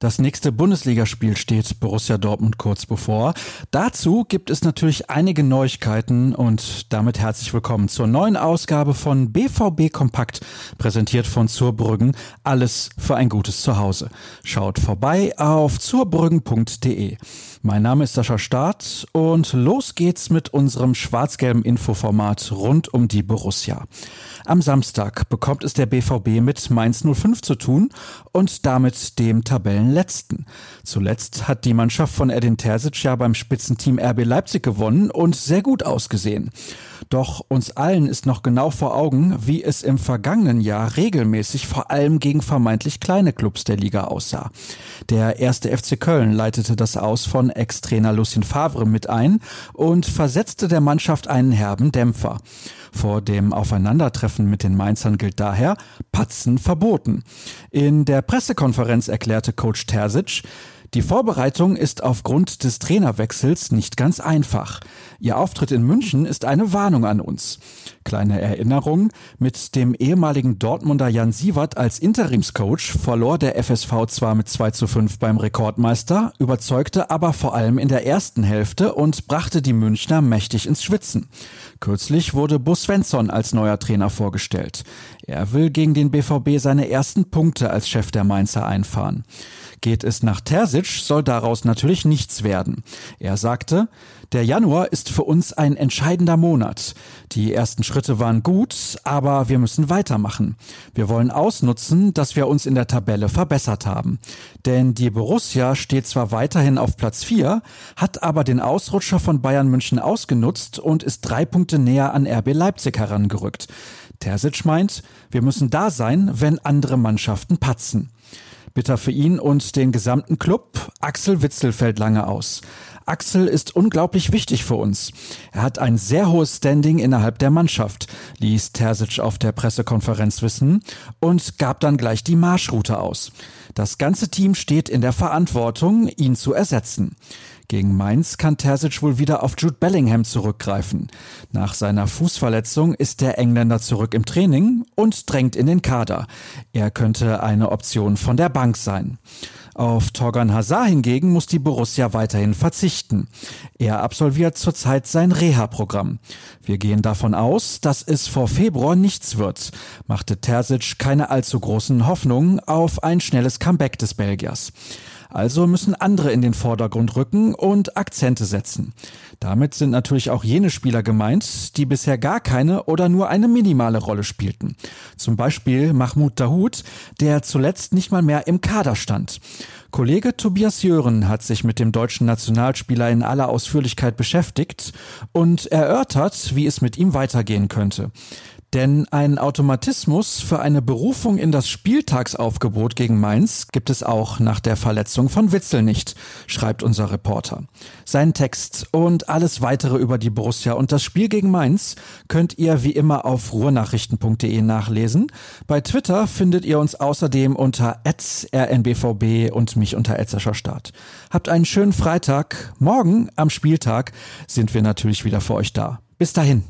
Das nächste Bundesligaspiel steht Borussia Dortmund kurz bevor. Dazu gibt es natürlich einige Neuigkeiten und damit herzlich willkommen zur neuen Ausgabe von BVB Kompakt, präsentiert von Zurbrüggen. Alles für ein gutes Zuhause. Schaut vorbei auf zurbrüggen.de. Mein Name ist Sascha Staat und los geht's mit unserem schwarz-gelben Infoformat rund um die Borussia. Am Samstag bekommt es der BVB mit Mainz 05 zu tun und damit dem Tabellenletzten. Zuletzt hat die Mannschaft von Edin Terzic ja beim Spitzenteam RB Leipzig gewonnen und sehr gut ausgesehen. Doch uns allen ist noch genau vor Augen, wie es im vergangenen Jahr regelmäßig vor allem gegen vermeintlich kleine Clubs der Liga aussah. Der erste FC Köln leitete das Aus von Ex-Trainer Lucien Favre mit ein und versetzte der Mannschaft einen herben Dämpfer. Vor dem Aufeinandertreffen mit den Mainzern gilt daher Patzen verboten. In der Pressekonferenz erklärte Coach Terzic, die Vorbereitung ist aufgrund des Trainerwechsels nicht ganz einfach. Ihr Auftritt in München ist eine Warnung an uns. Kleine Erinnerung, mit dem ehemaligen Dortmunder Jan Sievert als Interimscoach verlor der FSV zwar mit 2 zu 5 beim Rekordmeister, überzeugte aber vor allem in der ersten Hälfte und brachte die Münchner mächtig ins Schwitzen. Kürzlich wurde Bus Svensson als neuer Trainer vorgestellt. Er will gegen den BVB seine ersten Punkte als Chef der Mainzer einfahren. Geht es nach Terzic, soll daraus natürlich nichts werden. Er sagte, der Januar ist für uns ein entscheidender Monat. Die ersten Schritte waren gut, aber wir müssen weitermachen. Wir wollen ausnutzen, dass wir uns in der Tabelle verbessert haben. Denn die Borussia steht zwar weiterhin auf Platz 4, hat aber den Ausrutscher von Bayern München ausgenutzt und ist drei Punkte näher an RB Leipzig herangerückt. Terzic meint, wir müssen da sein, wenn andere Mannschaften patzen. Bitter für ihn und den gesamten Club. Axel Witzel fällt lange aus. Axel ist unglaublich wichtig für uns. Er hat ein sehr hohes Standing innerhalb der Mannschaft, ließ Terzic auf der Pressekonferenz wissen und gab dann gleich die Marschroute aus. Das ganze Team steht in der Verantwortung, ihn zu ersetzen. Gegen Mainz kann Terzic wohl wieder auf Jude Bellingham zurückgreifen. Nach seiner Fußverletzung ist der Engländer zurück im Training und drängt in den Kader. Er könnte eine Option von der Bank sein. Auf Torgan Hazard hingegen muss die Borussia weiterhin verzichten. Er absolviert zurzeit sein Reha-Programm. Wir gehen davon aus, dass es vor Februar nichts wird, machte Terzic keine allzu großen Hoffnungen auf ein schnelles Comeback des Belgiers. Also müssen andere in den Vordergrund rücken und Akzente setzen. Damit sind natürlich auch jene Spieler gemeint, die bisher gar keine oder nur eine minimale Rolle spielten. Zum Beispiel Mahmoud Dahoud, der zuletzt nicht mal mehr im Kader stand. Kollege Tobias Jören hat sich mit dem deutschen Nationalspieler in aller Ausführlichkeit beschäftigt und erörtert, wie es mit ihm weitergehen könnte. Denn einen Automatismus für eine Berufung in das Spieltagsaufgebot gegen Mainz gibt es auch nach der Verletzung von Witzel nicht, schreibt unser Reporter. Sein Text und alles weitere über die Borussia und das Spiel gegen Mainz könnt ihr wie immer auf ruhrnachrichten.de nachlesen. Bei Twitter findet ihr uns außerdem unter rnbvb und mich unter Start. Habt einen schönen Freitag. Morgen am Spieltag sind wir natürlich wieder für euch da. Bis dahin.